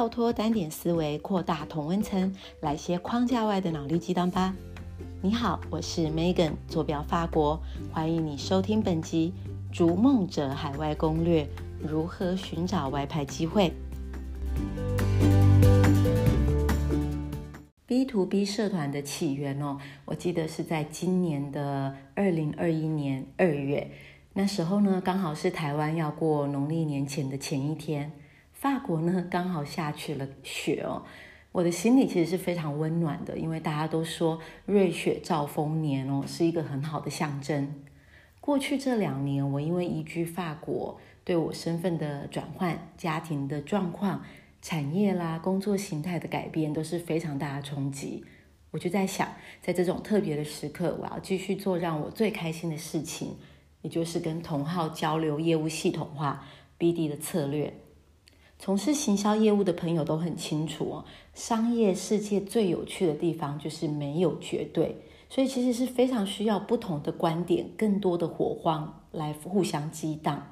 跳脱单点思维，扩大同温层，来些框架外的脑力激荡吧！你好，我是 Megan，坐标法国，欢迎你收听本集《逐梦者海外攻略》，如何寻找外派机会？B to B 社团的起源哦，我记得是在今年的二零二一年二月，那时候呢，刚好是台湾要过农历年前的前一天。法国呢，刚好下起了雪哦，我的心里其实是非常温暖的，因为大家都说瑞雪兆丰年哦，是一个很好的象征。过去这两年，我因为移居法国，对我身份的转换、家庭的状况、产业啦、工作形态的改变都是非常大的冲击。我就在想，在这种特别的时刻，我要继续做让我最开心的事情，也就是跟同号交流业务系统化 BD 的策略。从事行销业务的朋友都很清楚哦，商业世界最有趣的地方就是没有绝对，所以其实是非常需要不同的观点、更多的火花来互相激荡。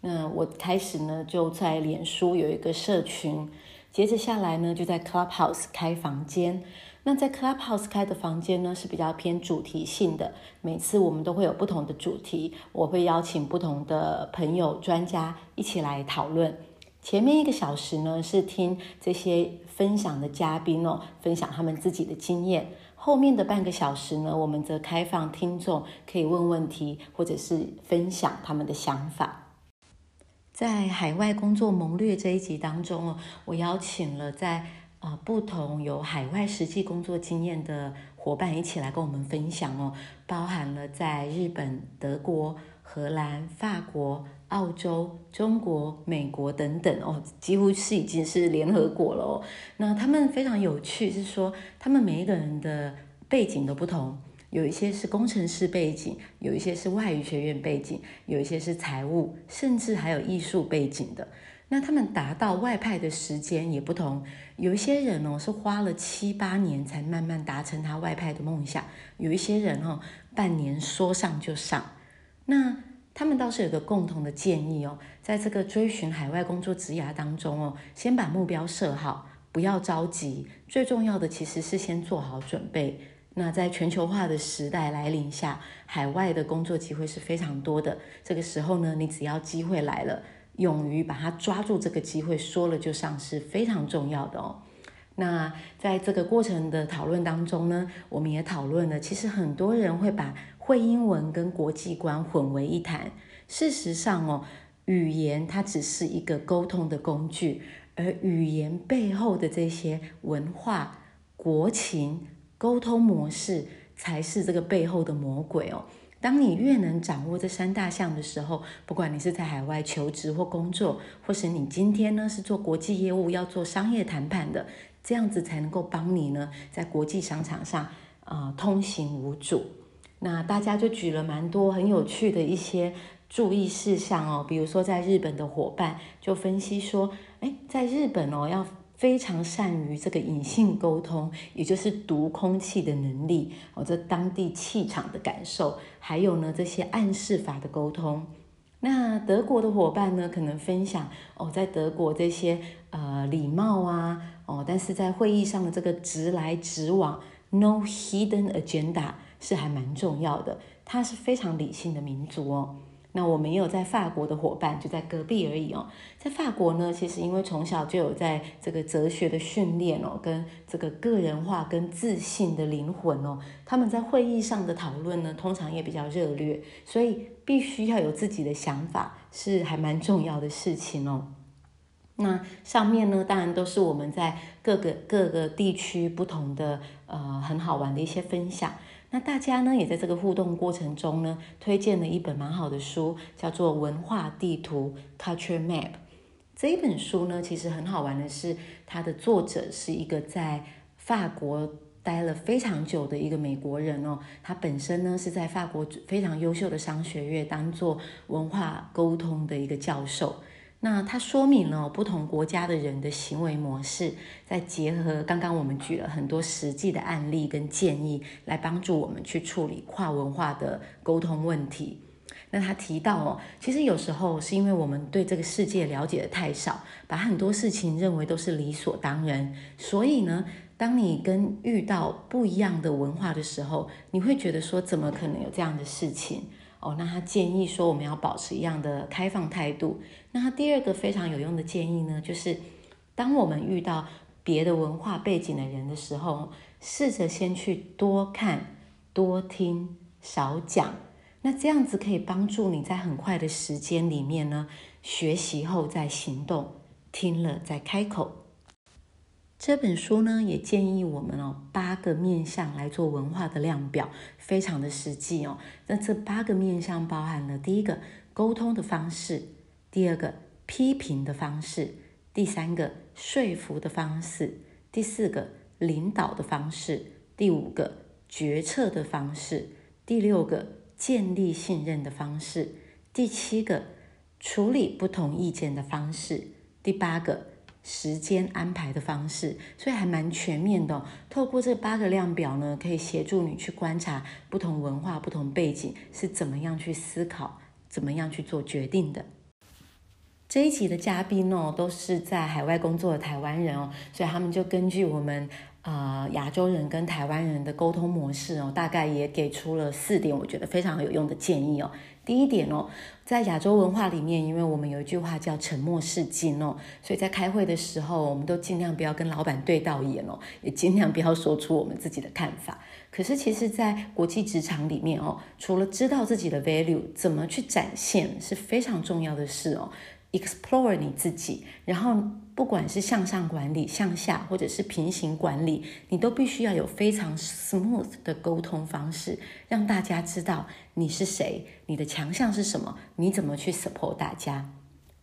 那我开始呢就在脸书有一个社群，接着下来呢就在 Clubhouse 开房间。那在 Clubhouse 开的房间呢是比较偏主题性的，每次我们都会有不同的主题，我会邀请不同的朋友、专家一起来讨论。前面一个小时呢，是听这些分享的嘉宾哦，分享他们自己的经验。后面的半个小时呢，我们则开放听众可以问问题，或者是分享他们的想法。在海外工作谋略这一集当中哦，我邀请了在啊不同有海外实际工作经验的伙伴一起来跟我们分享哦，包含了在日本、德国、荷兰、法国。澳洲、中国、美国等等哦，几乎是已经是联合国了哦。那他们非常有趣，是说他们每一个人的背景都不同，有一些是工程师背景，有一些是外语学院背景，有一些是财务，甚至还有艺术背景的。那他们达到外派的时间也不同，有一些人哦是花了七八年才慢慢达成他外派的梦想，有一些人哦半年说上就上。那他们倒是有个共同的建议哦，在这个追寻海外工作职涯当中哦，先把目标设好，不要着急。最重要的其实是先做好准备。那在全球化的时代来临下，海外的工作机会是非常多的。这个时候呢，你只要机会来了，勇于把它抓住，这个机会说了就上是非常重要的哦。那在这个过程的讨论当中呢，我们也讨论了，其实很多人会把。会英文跟国际观混为一谈。事实上哦，语言它只是一个沟通的工具，而语言背后的这些文化、国情、沟通模式，才是这个背后的魔鬼哦。当你越能掌握这三大项的时候，不管你是在海外求职或工作，或是你今天呢是做国际业务要做商业谈判的，这样子才能够帮你呢在国际商场上啊通行无阻。那大家就举了蛮多很有趣的一些注意事项哦，比如说在日本的伙伴就分析说，哎，在日本哦要非常善于这个隐性沟通，也就是读空气的能力哦，这当地气场的感受，还有呢这些暗示法的沟通。那德国的伙伴呢可能分享哦，在德国这些呃礼貌啊哦，但是在会议上的这个直来直往，no hidden agenda。是还蛮重要的，他是非常理性的民族哦。那我们也有在法国的伙伴，就在隔壁而已哦。在法国呢，其实因为从小就有在这个哲学的训练哦，跟这个个人化跟自信的灵魂哦，他们在会议上的讨论呢，通常也比较热烈，所以必须要有自己的想法，是还蛮重要的事情哦。那上面呢，当然都是我们在各个各个地区不同的呃很好玩的一些分享。那大家呢，也在这个互动过程中呢，推荐了一本蛮好的书，叫做《文化地图》（Culture Map）。这一本书呢，其实很好玩的是，它的作者是一个在法国待了非常久的一个美国人哦。他本身呢，是在法国非常优秀的商学院当做文化沟通的一个教授。那它说明了不同国家的人的行为模式，再结合刚刚我们举了很多实际的案例跟建议，来帮助我们去处理跨文化的沟通问题。那他提到哦，其实有时候是因为我们对这个世界了解的太少，把很多事情认为都是理所当然，所以呢，当你跟遇到不一样的文化的时候，你会觉得说，怎么可能有这样的事情？哦，那他建议说我们要保持一样的开放态度。那他第二个非常有用的建议呢，就是当我们遇到别的文化背景的人的时候，试着先去多看、多听、少讲。那这样子可以帮助你在很快的时间里面呢，学习后再行动，听了再开口。这本书呢，也建议我们哦，八个面向来做文化的量表，非常的实际哦。那这八个面向包含了第一个沟通的方式，第二个批评的方式，第三个说服的方式，第四个领导的方式，第五个决策的方式，第六个建立信任的方式，第七个处理不同意见的方式，第八个。时间安排的方式，所以还蛮全面的。透过这八个量表呢，可以协助你去观察不同文化、不同背景是怎么样去思考、怎么样去做决定的。这一集的嘉宾哦，都是在海外工作的台湾人哦，所以他们就根据我们。啊，亚洲人跟台湾人的沟通模式哦，大概也给出了四点，我觉得非常有用的建议哦。第一点哦，在亚洲文化里面，因为我们有一句话叫“沉默是金”哦，所以在开会的时候，我们都尽量不要跟老板对到眼哦，也尽量不要说出我们自己的看法。可是，其实，在国际职场里面哦，除了知道自己的 value 怎么去展现是非常重要的事哦。Explore 你自己，然后不管是向上管理、向下或者是平行管理，你都必须要有非常 smooth 的沟通方式，让大家知道你是谁，你的强项是什么，你怎么去 support 大家。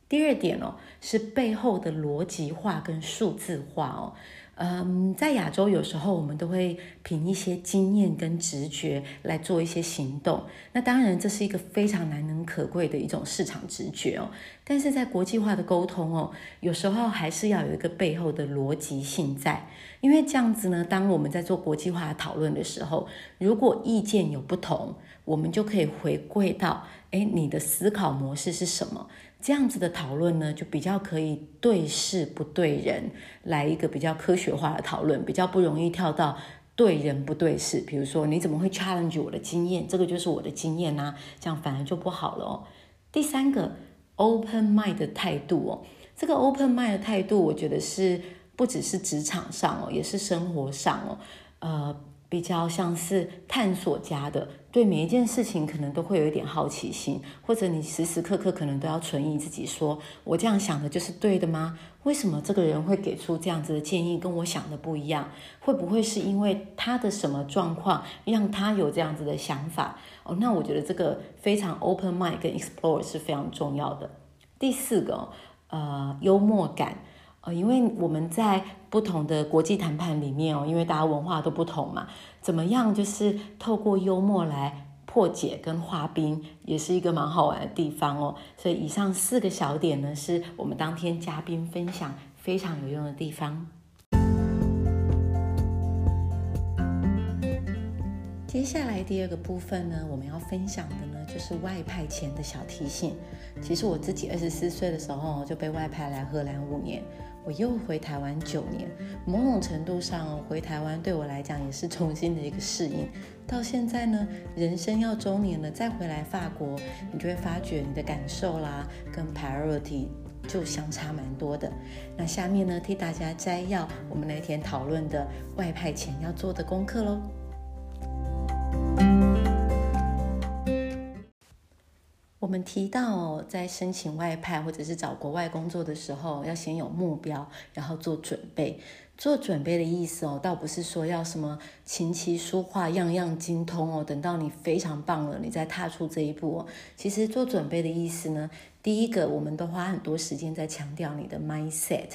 第二点哦，是背后的逻辑化跟数字化哦。嗯，在亚洲有时候我们都会凭一些经验跟直觉来做一些行动，那当然这是一个非常难能可贵的一种市场直觉哦。但是在国际化的沟通哦，有时候还是要有一个背后的逻辑性在，因为这样子呢，当我们在做国际化讨论的时候，如果意见有不同，我们就可以回归到，哎，你的思考模式是什么？这样子的讨论呢，就比较可以对事不对人，来一个比较科学化的讨论，比较不容易跳到对人不对事。比如说，你怎么会 challenge 我的经验？这个就是我的经验呐，这样反而就不好了哦。第三个，open mind 的态度哦，这个 open mind 的态度，我觉得是不只是职场上哦，也是生活上哦，呃。比较像是探索家的，对每一件事情可能都会有一点好奇心，或者你时时刻刻可能都要存疑自己，说我这样想的就是对的吗？为什么这个人会给出这样子的建议，跟我想的不一样？会不会是因为他的什么状况让他有这样子的想法？哦，那我觉得这个非常 open mind 跟 explore 是非常重要的。第四个，呃，幽默感。呃，因为我们在不同的国际谈判里面哦，因为大家文化都不同嘛，怎么样就是透过幽默来破解跟化冰，也是一个蛮好玩的地方哦。所以以上四个小点呢，是我们当天嘉宾分享非常有用的地方。接下来第二个部分呢，我们要分享的呢，就是外派前的小提醒。其实我自己二十四岁的时候就被外派来荷兰五年。我又回台湾九年，某种程度上回台湾对我来讲也是重新的一个适应。到现在呢，人生要中年了，再回来法国，你就会发觉你的感受啦，跟 priority 就相差蛮多的。那下面呢，替大家摘要我们那天讨论的外派前要做的功课喽。我们提到，在申请外派或者是找国外工作的时候，要先有目标，然后做准备。做准备的意思哦，倒不是说要什么琴棋书画样样精通哦，等到你非常棒了，你再踏出这一步哦。其实做准备的意思呢，第一个，我们都花很多时间在强调你的 mindset。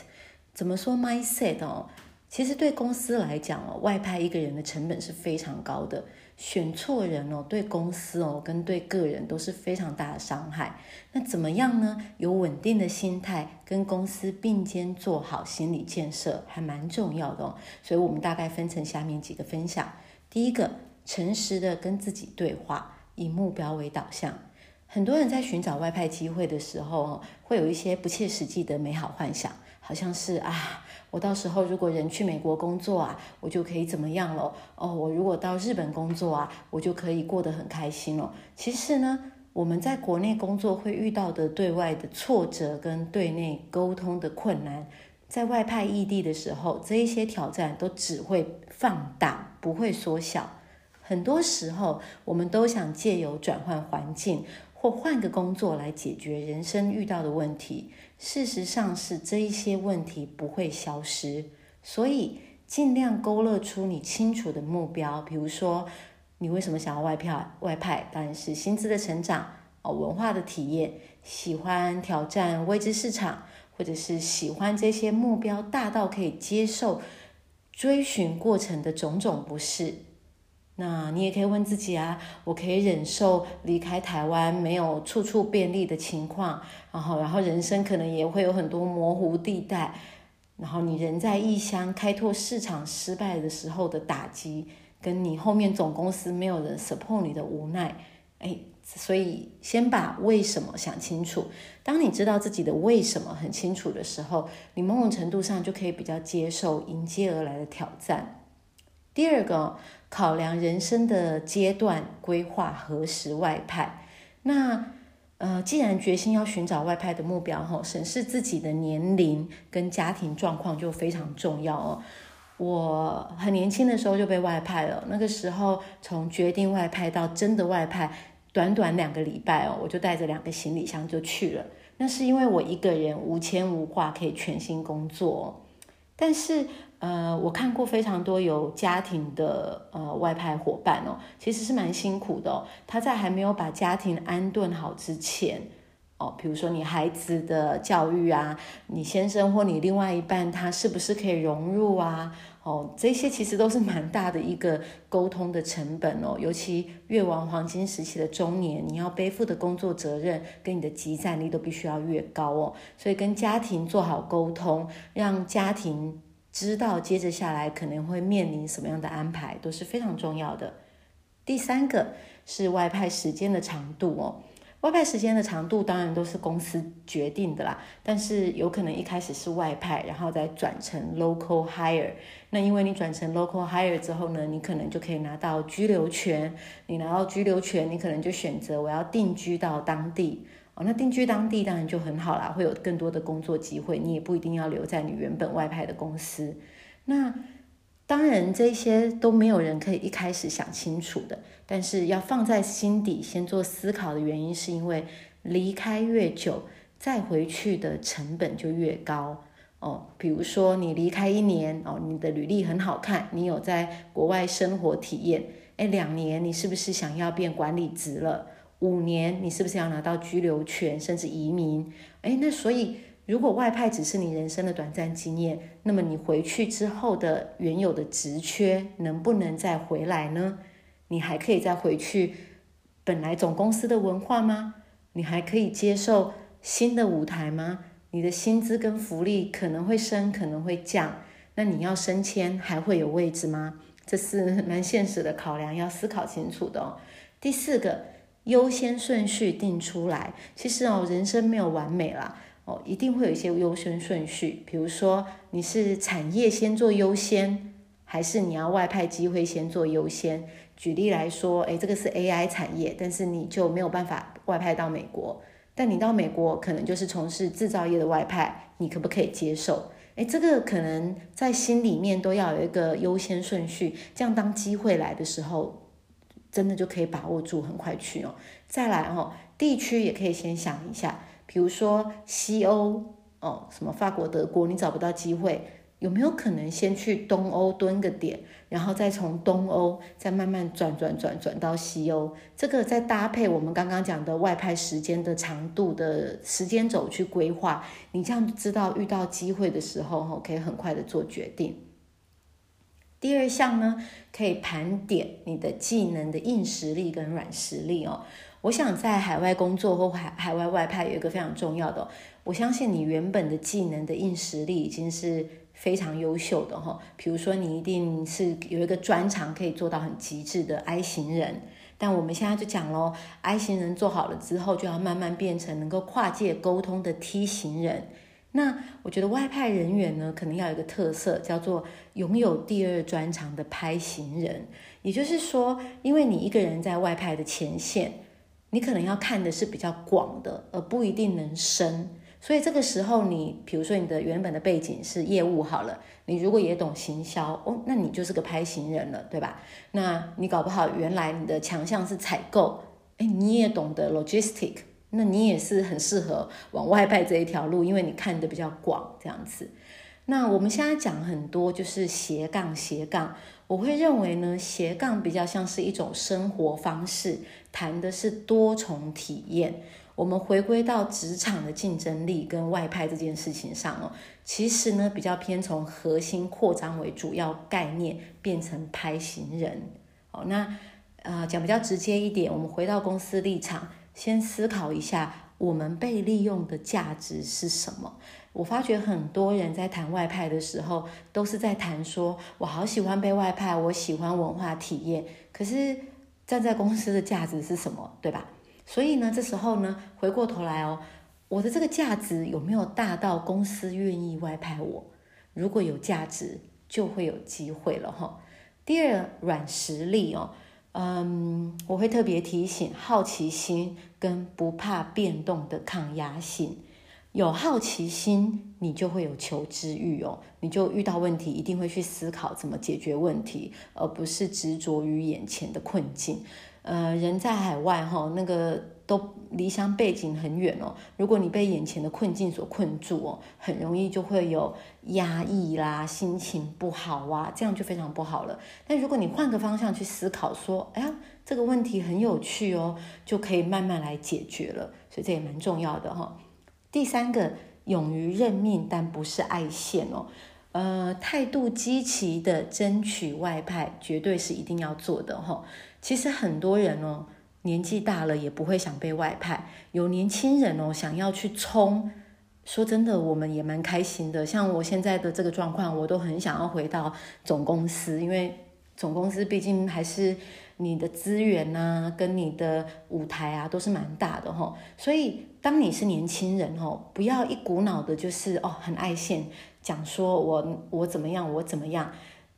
怎么说 mindset 哦？其实对公司来讲哦，外派一个人的成本是非常高的。选错人哦，对公司哦，跟对个人都是非常大的伤害。那怎么样呢？有稳定的心态，跟公司并肩做好心理建设，还蛮重要的哦。所以我们大概分成下面几个分享。第一个，诚实的跟自己对话，以目标为导向。很多人在寻找外派机会的时候，会有一些不切实际的美好幻想，好像是啊，我到时候如果人去美国工作啊，我就可以怎么样了？哦，我如果到日本工作啊，我就可以过得很开心了。其实呢，我们在国内工作会遇到的对外的挫折跟对内沟通的困难，在外派异地的时候，这一些挑战都只会放大，不会缩小。很多时候，我们都想借由转换环境。或换个工作来解决人生遇到的问题，事实上是这一些问题不会消失，所以尽量勾勒出你清楚的目标。比如说，你为什么想要外票外派？当然是薪资的成长哦，文化的体验，喜欢挑战未知市场，或者是喜欢这些目标大到可以接受追寻过程的种种不适。那你也可以问自己啊，我可以忍受离开台湾没有处处便利的情况，然后，然后人生可能也会有很多模糊地带，然后你人在异乡开拓市场失败的时候的打击，跟你后面总公司没有人 support 你的无奈，哎，所以先把为什么想清楚。当你知道自己的为什么很清楚的时候，你某种程度上就可以比较接受迎接而来的挑战。第二个。考量人生的阶段规划何时外派？那呃，既然决心要寻找外派的目标，哈，审视自己的年龄跟家庭状况就非常重要哦。我很年轻的时候就被外派了，那个时候从决定外派到真的外派，短短两个礼拜哦，我就带着两个行李箱就去了。那是因为我一个人无牵无挂，可以全心工作，但是。呃，我看过非常多有家庭的呃外派伙伴哦，其实是蛮辛苦的哦。他在还没有把家庭安顿好之前，哦，比如说你孩子的教育啊，你先生或你另外一半他是不是可以融入啊？哦，这些其实都是蛮大的一个沟通的成本哦。尤其越往黄金时期的中年，你要背负的工作责任跟你的集战力都必须要越高哦。所以跟家庭做好沟通，让家庭。知道接着下来可能会面临什么样的安排都是非常重要的。第三个是外派时间的长度哦，外派时间的长度当然都是公司决定的啦，但是有可能一开始是外派，然后再转成 local hire。那因为你转成 local hire 之后呢，你可能就可以拿到居留权，你拿到居留权，你可能就选择我要定居到当地。哦，那定居当地当然就很好啦，会有更多的工作机会，你也不一定要留在你原本外派的公司。那当然这些都没有人可以一开始想清楚的，但是要放在心底先做思考的原因，是因为离开越久，再回去的成本就越高。哦，比如说你离开一年，哦，你的履历很好看，你有在国外生活体验，哎，两年你是不是想要变管理职了？五年，你是不是要拿到居留权，甚至移民？哎，那所以，如果外派只是你人生的短暂经验，那么你回去之后的原有的职缺能不能再回来呢？你还可以再回去本来总公司的文化吗？你还可以接受新的舞台吗？你的薪资跟福利可能会升，可能会降，那你要升迁还会有位置吗？这是蛮现实的考量，要思考清楚的哦。第四个。优先顺序定出来，其实哦，人生没有完美啦，哦，一定会有一些优先顺序。比如说，你是产业先做优先，还是你要外派机会先做优先？举例来说，诶，这个是 AI 产业，但是你就没有办法外派到美国，但你到美国可能就是从事制造业的外派，你可不可以接受？诶，这个可能在心里面都要有一个优先顺序，这样当机会来的时候。真的就可以把握住，很快去哦。再来哦，地区也可以先想一下，比如说西欧哦，什么法国、德国，你找不到机会，有没有可能先去东欧蹲个点，然后再从东欧再慢慢转转转转到西欧？这个再搭配我们刚刚讲的外派时间的长度的时间轴去规划，你这样知道遇到机会的时候，哈，可以很快的做决定。第二项呢，可以盘点你的技能的硬实力跟软实力哦。我想在海外工作或海海外外派有一个非常重要的，我相信你原本的技能的硬实力已经是非常优秀的哈。比如说你一定是有一个专长可以做到很极致的 I 型人，但我们现在就讲喽，I 型人做好了之后，就要慢慢变成能够跨界沟通的 T 型人。那我觉得外派人员呢，可能要有一个特色，叫做拥有第二专长的拍行人。也就是说，因为你一个人在外派的前线，你可能要看的是比较广的，而不一定能深。所以这个时候，你比如说你的原本的背景是业务好了，你如果也懂行销哦，那你就是个拍行人了，对吧？那你搞不好原来你的强项是采购，哎，你也懂得 logistic。那你也是很适合往外派这一条路，因为你看的比较广，这样子。那我们现在讲很多就是斜杠斜杠，我会认为呢，斜杠比较像是一种生活方式，谈的是多重体验。我们回归到职场的竞争力跟外派这件事情上哦，其实呢比较偏从核心扩张为主要概念，变成拍行人。哦，那呃讲比较直接一点，我们回到公司立场。先思考一下，我们被利用的价值是什么？我发觉很多人在谈外派的时候，都是在谈说，我好喜欢被外派，我喜欢文化体验。可是站在公司的价值是什么？对吧？所以呢，这时候呢，回过头来哦，我的这个价值有没有大到公司愿意外派我？如果有价值，就会有机会了哈。第二，软实力哦。嗯，我会特别提醒好奇心跟不怕变动的抗压性。有好奇心，你就会有求知欲哦，你就遇到问题一定会去思考怎么解决问题，而不是执着于眼前的困境。呃，人在海外哈，那个都离乡背景很远哦。如果你被眼前的困境所困住哦，很容易就会有压抑啦，心情不好啊，这样就非常不好了。但如果你换个方向去思考，说，哎呀，这个问题很有趣哦，就可以慢慢来解决了。所以这也蛮重要的哈。第三个，勇于认命，但不是爱现哦。呃，态度积极的争取外派，绝对是一定要做的哈。其实很多人哦，年纪大了也不会想被外派，有年轻人哦想要去冲。说真的，我们也蛮开心的。像我现在的这个状况，我都很想要回到总公司，因为总公司毕竟还是你的资源呐，跟你的舞台啊都是蛮大的哈。所以当你是年轻人哦，不要一股脑的就是哦很爱现。讲说我我怎么样，我怎么样？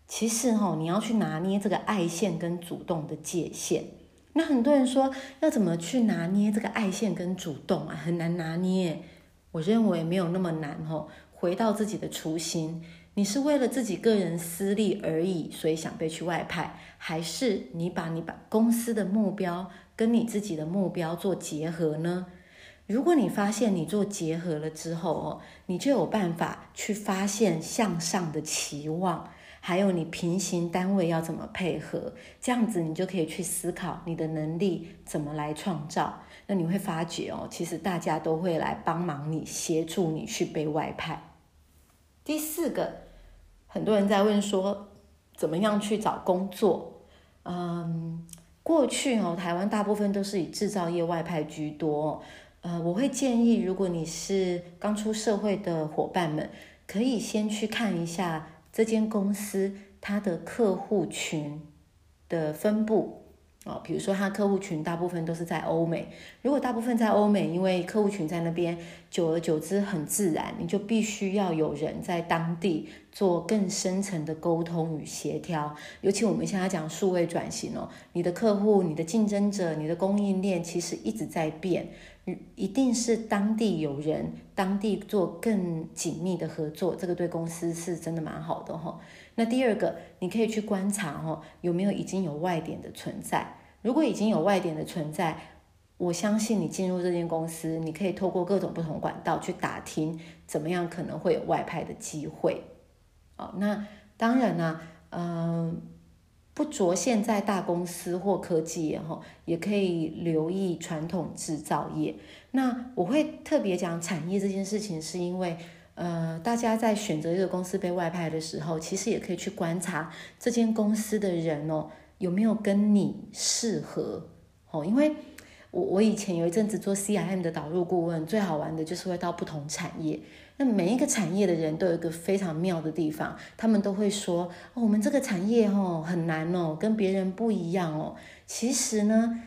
其实哈，你要去拿捏这个爱线跟主动的界限。那很多人说要怎么去拿捏这个爱线跟主动啊，很难拿捏。我认为没有那么难哦。回到自己的初心，你是为了自己个人私利而已，所以想被去外派，还是你把你把公司的目标跟你自己的目标做结合呢？如果你发现你做结合了之后哦，你就有办法去发现向上的期望，还有你平行单位要怎么配合，这样子你就可以去思考你的能力怎么来创造。那你会发觉哦，其实大家都会来帮忙你，协助你去被外派。第四个，很多人在问说，怎么样去找工作？嗯，过去哦，台湾大部分都是以制造业外派居多。呃，我会建议，如果你是刚出社会的伙伴们，可以先去看一下这间公司它的客户群的分布哦。比如说，它客户群大部分都是在欧美。如果大部分在欧美，因为客户群在那边，久而久之很自然，你就必须要有人在当地做更深层的沟通与协调。尤其我们现在讲数位转型哦，你的客户、你的竞争者、你的供应链其实一直在变。一定是当地有人，当地做更紧密的合作，这个对公司是真的蛮好的哈。那第二个，你可以去观察哈，有没有已经有外点的存在。如果已经有外点的存在，我相信你进入这间公司，你可以透过各种不同管道去打听，怎么样可能会有外派的机会。哦，那当然呢，嗯。不着现在大公司或科技业哈，也可以留意传统制造业。那我会特别讲产业这件事情，是因为呃，大家在选择一个公司被外派的时候，其实也可以去观察这间公司的人哦，有没有跟你适合哦。因为我我以前有一阵子做 CRM 的导入顾问，最好玩的就是会到不同产业。那每一个产业的人都有一个非常妙的地方，他们都会说：“，我们这个产业哦很难哦，跟别人不一样哦。”其实呢，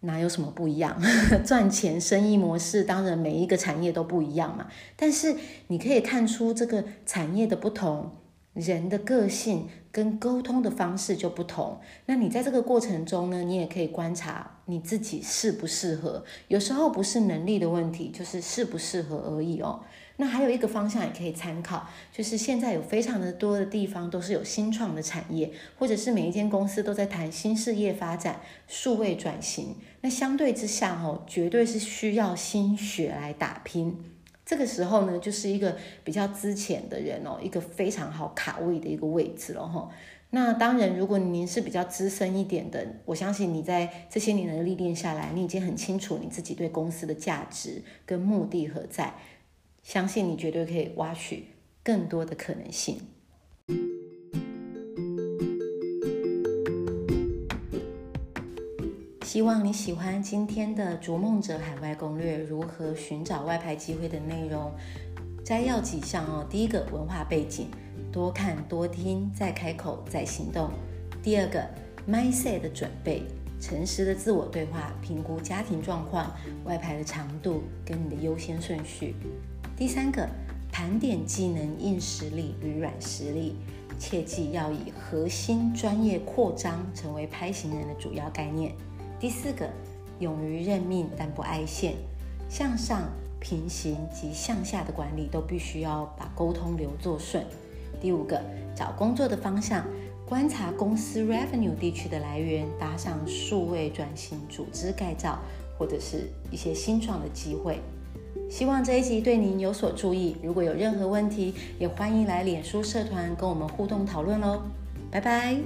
哪有什么不一样？赚钱生意模式当然每一个产业都不一样嘛。但是你可以看出这个产业的不同。人的个性跟沟通的方式就不同，那你在这个过程中呢，你也可以观察你自己适不适合。有时候不是能力的问题，就是适不适合而已哦。那还有一个方向也可以参考，就是现在有非常的多的地方都是有新创的产业，或者是每一间公司都在谈新事业发展、数位转型。那相对之下哦，绝对是需要心血来打拼。这个时候呢，就是一个比较资浅的人哦，一个非常好卡位的一个位置了哈。那当然，如果您是比较资深一点的，我相信你在这些年的历练下来，你已经很清楚你自己对公司的价值跟目的何在，相信你绝对可以挖取更多的可能性。希望你喜欢今天的《逐梦者海外攻略》，如何寻找外派机会的内容。摘要几项哦。第一个，文化背景，多看多听，再开口再行动。第二个，mindset 的准备，诚实的自我对话，评估家庭状况、外派的长度跟你的优先顺序。第三个，盘点技能硬实力与软实力，切记要以核心专业扩张成为拍行人的主要概念。第四个，勇于认命但不爱现，向上、平行及向下的管理都必须要把沟通流做顺。第五个，找工作的方向，观察公司 revenue 地区的来源，搭上数位转型、组织改造或者是一些新创的机会。希望这一集对您有所注意。如果有任何问题，也欢迎来脸书社团跟我们互动讨论喽。拜拜。